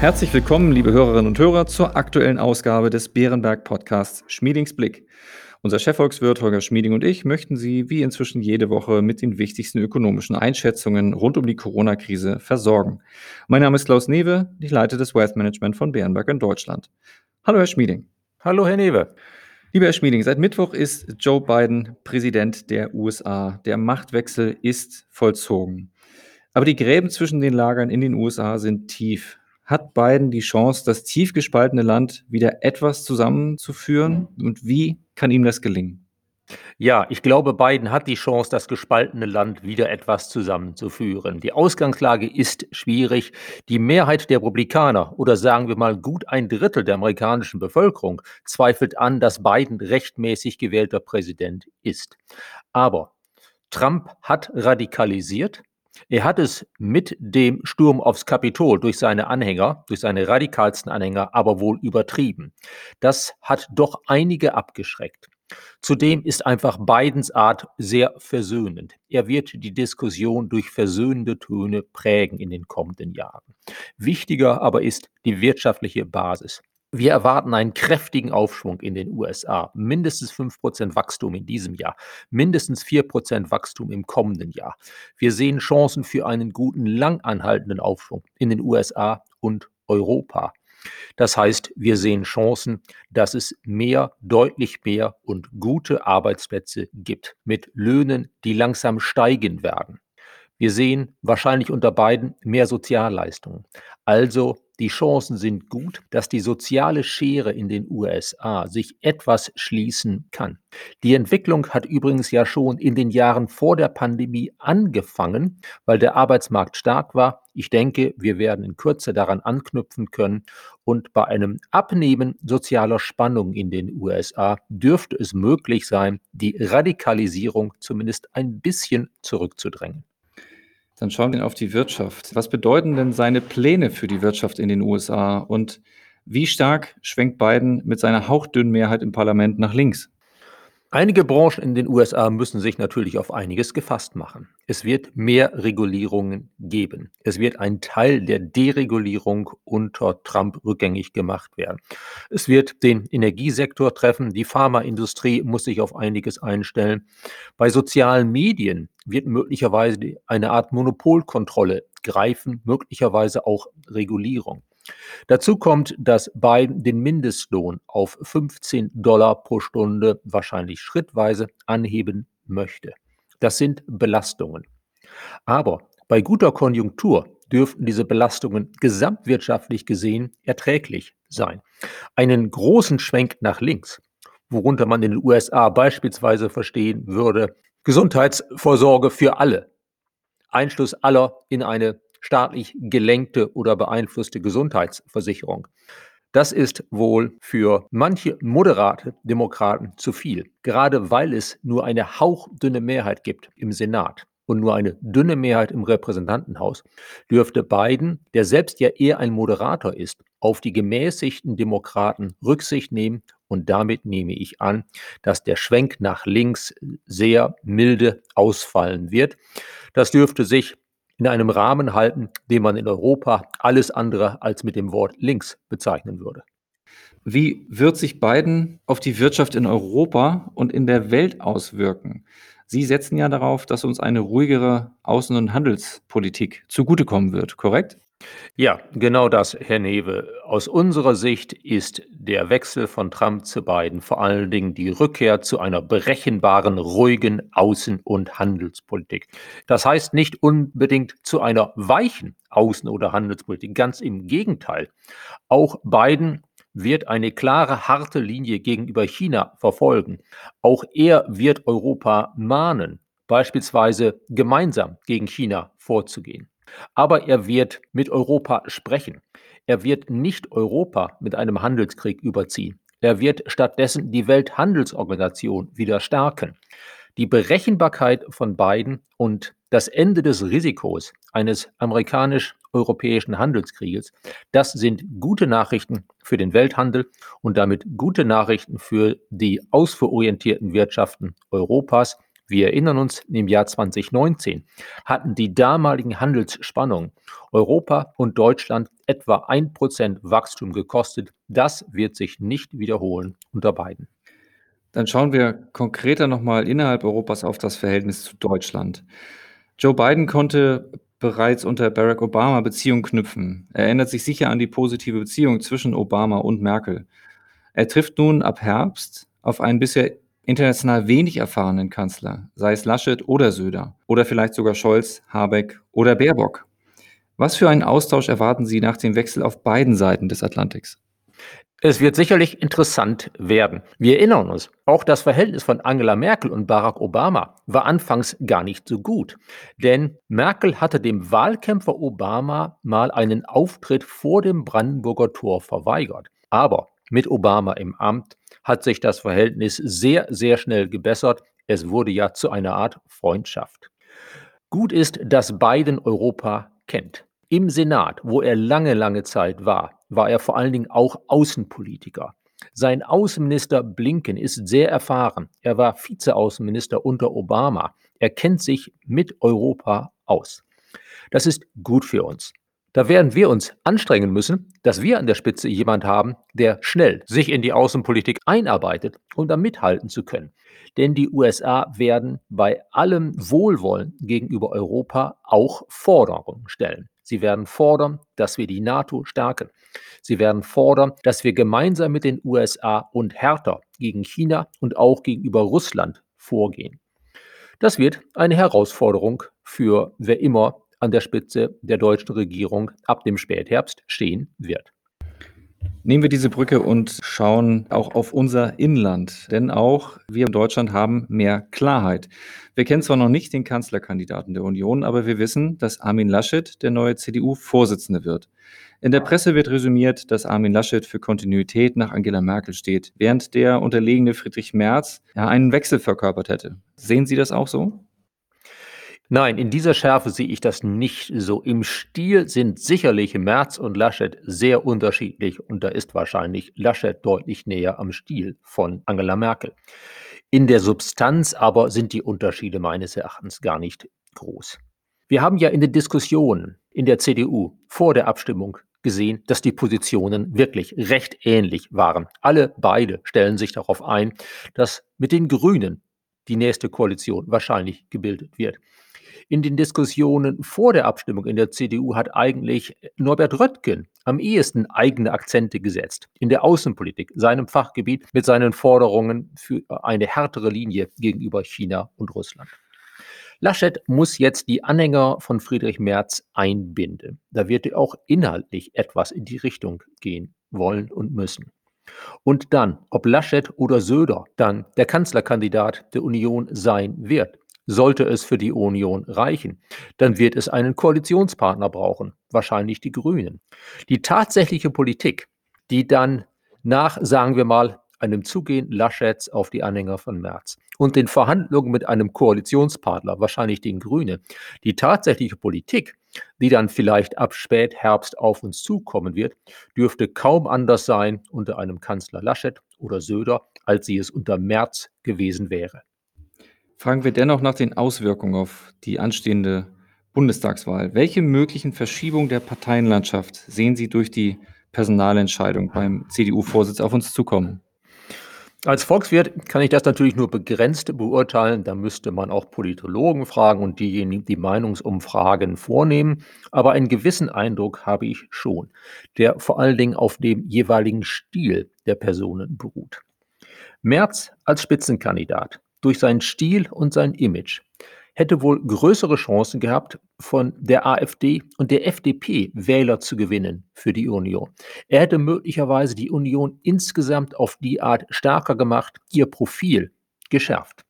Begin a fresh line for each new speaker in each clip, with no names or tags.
Herzlich willkommen, liebe Hörerinnen und Hörer, zur aktuellen Ausgabe des Bärenberg Podcasts Schmiedings Blick. Unser Chefvolkswirt Holger Schmieding und ich möchten Sie wie inzwischen jede Woche mit den wichtigsten ökonomischen Einschätzungen rund um die Corona-Krise versorgen. Mein Name ist Klaus Newe, ich leite das Wealth Management von Bärenberg in Deutschland. Hallo, Herr Schmieding.
Hallo, Herr Newe.
Lieber Herr Schmieding, seit Mittwoch ist Joe Biden Präsident der USA. Der Machtwechsel ist vollzogen. Aber die Gräben zwischen den Lagern in den USA sind tief. Hat Biden die Chance, das tief gespaltene Land wieder etwas zusammenzuführen? Und wie kann ihm das gelingen?
Ja, ich glaube, Biden hat die Chance, das gespaltene Land wieder etwas zusammenzuführen. Die Ausgangslage ist schwierig. Die Mehrheit der Republikaner oder sagen wir mal gut ein Drittel der amerikanischen Bevölkerung zweifelt an, dass Biden rechtmäßig gewählter Präsident ist. Aber Trump hat radikalisiert. Er hat es mit dem Sturm aufs Kapitol durch seine Anhänger, durch seine radikalsten Anhänger, aber wohl übertrieben. Das hat doch einige abgeschreckt. Zudem ist einfach Bidens Art sehr versöhnend. Er wird die Diskussion durch versöhnende Töne prägen in den kommenden Jahren. Wichtiger aber ist die wirtschaftliche Basis. Wir erwarten einen kräftigen Aufschwung in den USA. Mindestens 5% Wachstum in diesem Jahr, mindestens 4% Wachstum im kommenden Jahr. Wir sehen Chancen für einen guten, langanhaltenden Aufschwung in den USA und Europa. Das heißt, wir sehen Chancen, dass es mehr, deutlich mehr und gute Arbeitsplätze gibt mit Löhnen, die langsam steigen werden. Wir sehen wahrscheinlich unter beiden mehr Sozialleistungen. Also die Chancen sind gut, dass die soziale Schere in den USA sich etwas schließen kann. Die Entwicklung hat übrigens ja schon in den Jahren vor der Pandemie angefangen, weil der Arbeitsmarkt stark war. Ich denke, wir werden in Kürze daran anknüpfen können und bei einem Abnehmen sozialer Spannung in den USA dürfte es möglich sein, die Radikalisierung zumindest ein bisschen zurückzudrängen.
Dann schauen wir auf die Wirtschaft. Was bedeuten denn seine Pläne für die Wirtschaft in den USA und wie stark schwenkt Biden mit seiner hauchdünnen Mehrheit im Parlament nach links?
Einige Branchen in den USA müssen sich natürlich auf einiges gefasst machen. Es wird mehr Regulierungen geben. Es wird ein Teil der Deregulierung unter Trump rückgängig gemacht werden. Es wird den Energiesektor treffen. Die Pharmaindustrie muss sich auf einiges einstellen. Bei sozialen Medien wird möglicherweise eine Art Monopolkontrolle greifen, möglicherweise auch Regulierung. Dazu kommt, dass Biden den Mindestlohn auf 15 Dollar pro Stunde wahrscheinlich schrittweise anheben möchte. Das sind Belastungen. Aber bei guter Konjunktur dürften diese Belastungen gesamtwirtschaftlich gesehen erträglich sein. Einen großen Schwenk nach links, worunter man in den USA beispielsweise verstehen würde, Gesundheitsvorsorge für alle, Einschluss aller in eine staatlich gelenkte oder beeinflusste Gesundheitsversicherung. Das ist wohl für manche moderate Demokraten zu viel, gerade weil es nur eine hauchdünne Mehrheit gibt im Senat und nur eine dünne Mehrheit im Repräsentantenhaus, dürfte Biden, der selbst ja eher ein Moderator ist, auf die gemäßigten Demokraten Rücksicht nehmen und damit nehme ich an, dass der Schwenk nach links sehr milde ausfallen wird. Das dürfte sich in einem Rahmen halten, den man in Europa alles andere als mit dem Wort links bezeichnen würde.
Wie wird sich Biden auf die Wirtschaft in Europa und in der Welt auswirken? Sie setzen ja darauf, dass uns eine ruhigere Außen- und Handelspolitik zugutekommen wird, korrekt?
Ja, genau das, Herr Newe. Aus unserer Sicht ist der Wechsel von Trump zu Biden vor allen Dingen die Rückkehr zu einer berechenbaren, ruhigen Außen- und Handelspolitik. Das heißt nicht unbedingt zu einer weichen Außen- oder Handelspolitik, ganz im Gegenteil. Auch Biden wird eine klare, harte Linie gegenüber China verfolgen. Auch er wird Europa mahnen, beispielsweise gemeinsam gegen China vorzugehen. Aber er wird mit Europa sprechen. Er wird nicht Europa mit einem Handelskrieg überziehen. Er wird stattdessen die Welthandelsorganisation wieder stärken. Die Berechenbarkeit von beiden und das Ende des Risikos eines amerikanisch-europäischen Handelskrieges, das sind gute Nachrichten für den Welthandel und damit gute Nachrichten für die ausfuhrorientierten Wirtschaften Europas wir erinnern uns, im Jahr 2019 hatten die damaligen Handelsspannungen Europa und Deutschland etwa ein Prozent Wachstum gekostet. Das wird sich nicht wiederholen unter Biden.
Dann schauen wir konkreter nochmal innerhalb Europas auf das Verhältnis zu Deutschland. Joe Biden konnte bereits unter Barack Obama Beziehungen knüpfen. Er erinnert sich sicher an die positive Beziehung zwischen Obama und Merkel. Er trifft nun ab Herbst auf einen bisher international wenig erfahrenen Kanzler, sei es Laschet oder Söder oder vielleicht sogar Scholz, Habeck oder Baerbock. Was für einen Austausch erwarten Sie nach dem Wechsel auf beiden Seiten des Atlantiks?
Es wird sicherlich interessant werden. Wir erinnern uns, auch das Verhältnis von Angela Merkel und Barack Obama war anfangs gar nicht so gut. Denn Merkel hatte dem Wahlkämpfer Obama mal einen Auftritt vor dem Brandenburger Tor verweigert. Aber mit Obama im Amt hat sich das Verhältnis sehr, sehr schnell gebessert. Es wurde ja zu einer Art Freundschaft. Gut ist, dass Biden Europa kennt. Im Senat, wo er lange, lange Zeit war, war er vor allen Dingen auch Außenpolitiker. Sein Außenminister Blinken ist sehr erfahren. Er war Vizeaußenminister unter Obama. Er kennt sich mit Europa aus. Das ist gut für uns. Da werden wir uns anstrengen müssen, dass wir an der Spitze jemand haben, der schnell sich in die Außenpolitik einarbeitet, um da mithalten zu können. Denn die USA werden bei allem Wohlwollen gegenüber Europa auch Forderungen stellen. Sie werden fordern, dass wir die NATO stärken. Sie werden fordern, dass wir gemeinsam mit den USA und härter gegen China und auch gegenüber Russland vorgehen. Das wird eine Herausforderung für wer immer an der Spitze der deutschen Regierung ab dem Spätherbst stehen wird.
Nehmen wir diese Brücke und schauen auch auf unser Inland, denn auch wir in Deutschland haben mehr Klarheit. Wir kennen zwar noch nicht den Kanzlerkandidaten der Union, aber wir wissen, dass Armin Laschet der neue CDU-Vorsitzende wird. In der Presse wird resümiert, dass Armin Laschet für Kontinuität nach Angela Merkel steht, während der unterlegene Friedrich Merz einen Wechsel verkörpert hätte. Sehen Sie das auch so?
Nein, in dieser Schärfe sehe ich das nicht so. Im Stil sind sicherlich Merz und Laschet sehr unterschiedlich und da ist wahrscheinlich Laschet deutlich näher am Stil von Angela Merkel. In der Substanz aber sind die Unterschiede meines Erachtens gar nicht groß. Wir haben ja in den Diskussionen in der CDU vor der Abstimmung gesehen, dass die Positionen wirklich recht ähnlich waren. Alle beide stellen sich darauf ein, dass mit den Grünen die nächste Koalition wahrscheinlich gebildet wird. In den Diskussionen vor der Abstimmung in der CDU hat eigentlich Norbert Röttgen am ehesten eigene Akzente gesetzt in der Außenpolitik, seinem Fachgebiet mit seinen Forderungen für eine härtere Linie gegenüber China und Russland. Laschet muss jetzt die Anhänger von Friedrich Merz einbinden. Da wird er auch inhaltlich etwas in die Richtung gehen wollen und müssen. Und dann, ob Laschet oder Söder dann der Kanzlerkandidat der Union sein wird, sollte es für die Union reichen, dann wird es einen Koalitionspartner brauchen, wahrscheinlich die Grünen. Die tatsächliche Politik, die dann nach, sagen wir mal, einem Zugehen Laschets auf die Anhänger von Merz und den Verhandlungen mit einem Koalitionspartner, wahrscheinlich den Grünen, die tatsächliche Politik, die dann vielleicht ab Spätherbst auf uns zukommen wird, dürfte kaum anders sein unter einem Kanzler Laschet oder Söder, als sie es unter Merz gewesen wäre.
Fragen wir dennoch nach den Auswirkungen auf die anstehende Bundestagswahl. Welche möglichen Verschiebungen der Parteienlandschaft sehen Sie durch die Personalentscheidung beim CDU-Vorsitz auf uns zukommen?
Als Volkswirt kann ich das natürlich nur begrenzt beurteilen. Da müsste man auch Politologen fragen und diejenigen, die Meinungsumfragen vornehmen. Aber einen gewissen Eindruck habe ich schon, der vor allen Dingen auf dem jeweiligen Stil der Personen beruht. Merz als Spitzenkandidat durch seinen Stil und sein Image, hätte wohl größere Chancen gehabt, von der AfD und der FDP Wähler zu gewinnen für die Union. Er hätte möglicherweise die Union insgesamt auf die Art stärker gemacht, ihr Profil geschärft.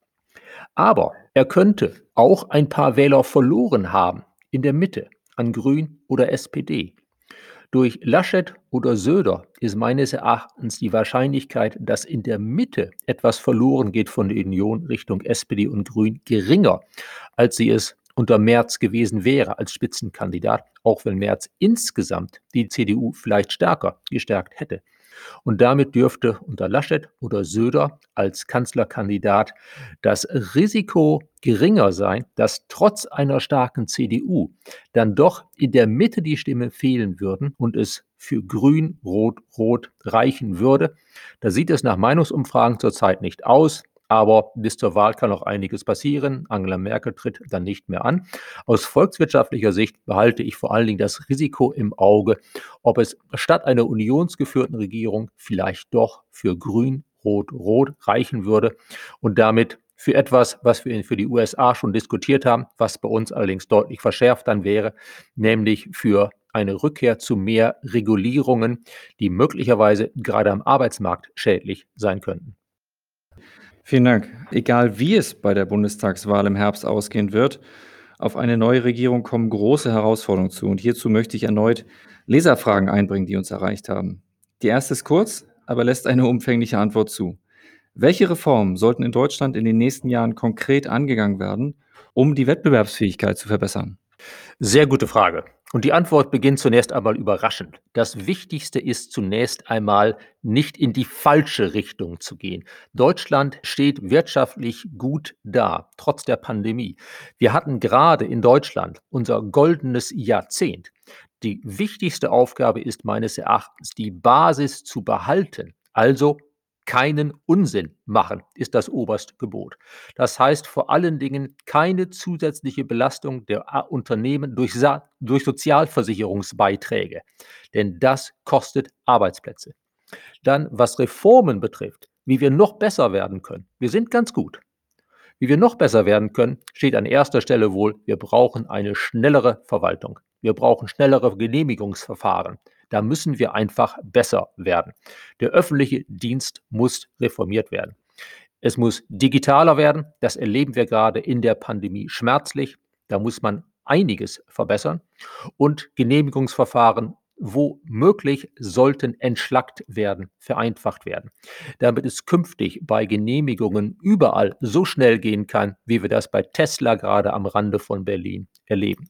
Aber er könnte auch ein paar Wähler verloren haben in der Mitte an Grün oder SPD. Durch Laschet oder Söder ist meines Erachtens die Wahrscheinlichkeit, dass in der Mitte etwas verloren geht von der Union Richtung SPD und Grün geringer, als sie es unter Merz gewesen wäre als Spitzenkandidat, auch wenn Merz insgesamt die CDU vielleicht stärker gestärkt hätte. Und damit dürfte unter Laschet oder Söder als Kanzlerkandidat das Risiko geringer sein, dass trotz einer starken CDU dann doch in der Mitte die Stimmen fehlen würden und es für Grün, Rot, Rot reichen würde. Da sieht es nach Meinungsumfragen zurzeit nicht aus. Aber bis zur Wahl kann noch einiges passieren. Angela Merkel tritt dann nicht mehr an. Aus volkswirtschaftlicher Sicht behalte ich vor allen Dingen das Risiko im Auge, ob es statt einer unionsgeführten Regierung vielleicht doch für Grün, Rot, Rot reichen würde und damit für etwas, was wir für die USA schon diskutiert haben, was bei uns allerdings deutlich verschärft dann wäre, nämlich für eine Rückkehr zu mehr Regulierungen, die möglicherweise gerade am Arbeitsmarkt schädlich sein könnten.
Vielen Dank. Egal wie es bei der Bundestagswahl im Herbst ausgehen wird, auf eine neue Regierung kommen große Herausforderungen zu. Und hierzu möchte ich erneut Leserfragen einbringen, die uns erreicht haben. Die erste ist kurz, aber lässt eine umfängliche Antwort zu. Welche Reformen sollten in Deutschland in den nächsten Jahren konkret angegangen werden, um die Wettbewerbsfähigkeit zu verbessern?
Sehr gute Frage. Und die Antwort beginnt zunächst einmal überraschend. Das Wichtigste ist zunächst einmal, nicht in die falsche Richtung zu gehen. Deutschland steht wirtschaftlich gut da, trotz der Pandemie. Wir hatten gerade in Deutschland unser goldenes Jahrzehnt. Die wichtigste Aufgabe ist meines Erachtens, die Basis zu behalten, also keinen Unsinn machen, ist das oberste Gebot. Das heißt vor allen Dingen keine zusätzliche Belastung der Unternehmen durch, durch Sozialversicherungsbeiträge, denn das kostet Arbeitsplätze. Dann, was Reformen betrifft, wie wir noch besser werden können. Wir sind ganz gut. Wie wir noch besser werden können, steht an erster Stelle wohl, wir brauchen eine schnellere Verwaltung. Wir brauchen schnellere Genehmigungsverfahren. Da müssen wir einfach besser werden. Der öffentliche Dienst muss reformiert werden. Es muss digitaler werden. Das erleben wir gerade in der Pandemie schmerzlich. Da muss man einiges verbessern. Und Genehmigungsverfahren, wo möglich, sollten entschlackt werden, vereinfacht werden, damit es künftig bei Genehmigungen überall so schnell gehen kann, wie wir das bei Tesla gerade am Rande von Berlin erleben.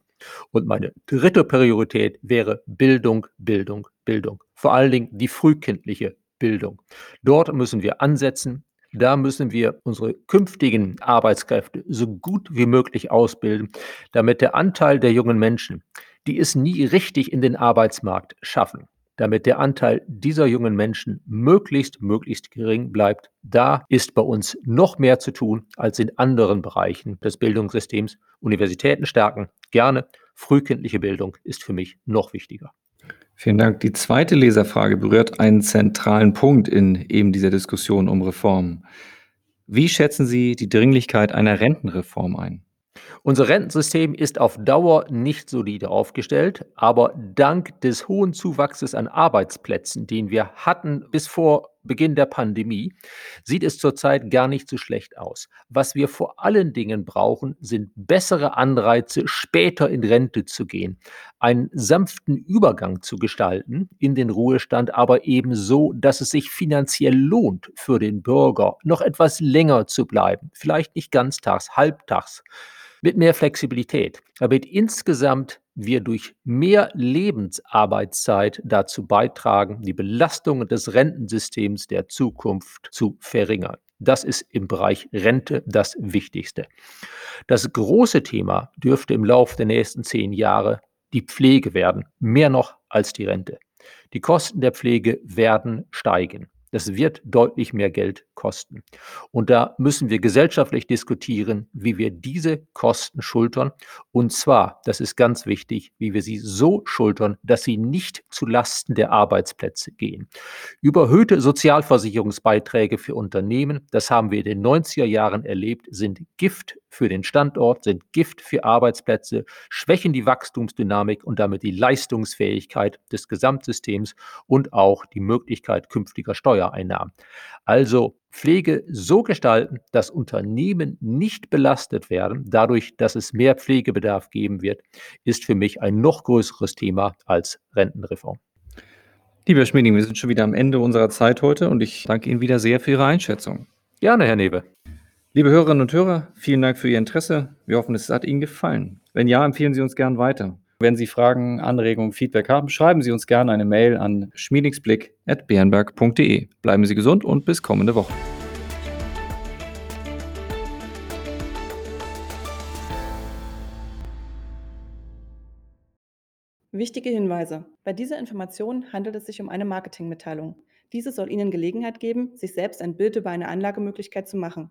Und meine dritte Priorität wäre Bildung, Bildung, Bildung. Vor allen Dingen die frühkindliche Bildung. Dort müssen wir ansetzen. Da müssen wir unsere künftigen Arbeitskräfte so gut wie möglich ausbilden, damit der Anteil der jungen Menschen, die es nie richtig in den Arbeitsmarkt schaffen, damit der Anteil dieser jungen Menschen möglichst, möglichst gering bleibt. Da ist bei uns noch mehr zu tun als in anderen Bereichen des Bildungssystems. Universitäten stärken, gerne. Frühkindliche Bildung ist für mich noch wichtiger.
Vielen Dank. Die zweite Leserfrage berührt einen zentralen Punkt in eben dieser Diskussion um Reformen. Wie schätzen Sie die Dringlichkeit einer Rentenreform ein?
Unser Rentensystem ist auf Dauer nicht solide aufgestellt, aber dank des hohen Zuwachses an Arbeitsplätzen, den wir hatten bis vor Beginn der Pandemie, sieht es zurzeit gar nicht so schlecht aus. Was wir vor allen Dingen brauchen, sind bessere Anreize, später in Rente zu gehen, einen sanften Übergang zu gestalten in den Ruhestand, aber eben so, dass es sich finanziell lohnt für den Bürger, noch etwas länger zu bleiben, vielleicht nicht ganztags, halbtags mit mehr Flexibilität, damit insgesamt wir durch mehr Lebensarbeitszeit dazu beitragen, die Belastungen des Rentensystems der Zukunft zu verringern. Das ist im Bereich Rente das Wichtigste. Das große Thema dürfte im Laufe der nächsten zehn Jahre die Pflege werden, mehr noch als die Rente. Die Kosten der Pflege werden steigen. Das wird deutlich mehr Geld kosten. Und da müssen wir gesellschaftlich diskutieren, wie wir diese Kosten schultern. Und zwar, das ist ganz wichtig, wie wir sie so schultern, dass sie nicht zu Lasten der Arbeitsplätze gehen. Überhöhte Sozialversicherungsbeiträge für Unternehmen, das haben wir in den 90er Jahren erlebt, sind Gift für den Standort, sind Gift für Arbeitsplätze, schwächen die Wachstumsdynamik und damit die Leistungsfähigkeit des Gesamtsystems und auch die Möglichkeit künftiger Steuereinnahmen. Also Pflege so gestalten, dass Unternehmen nicht belastet werden, dadurch, dass es mehr Pflegebedarf geben wird, ist für mich ein noch größeres Thema als Rentenreform.
Lieber Schmieding, wir sind schon wieder am Ende unserer Zeit heute und ich danke Ihnen wieder sehr für Ihre Einschätzung.
Gerne, Herr Newe.
Liebe Hörerinnen und Hörer, vielen Dank für Ihr Interesse. Wir hoffen, es hat Ihnen gefallen. Wenn ja, empfehlen Sie uns gern weiter. Wenn Sie Fragen, Anregungen, Feedback haben, schreiben Sie uns gerne eine Mail an schmiedingsblick.bernberg.de. Bleiben Sie gesund und bis kommende Woche.
Wichtige Hinweise. Bei dieser Information handelt es sich um eine Marketingmitteilung. Diese soll Ihnen Gelegenheit geben, sich selbst ein Bild über eine Anlagemöglichkeit zu machen.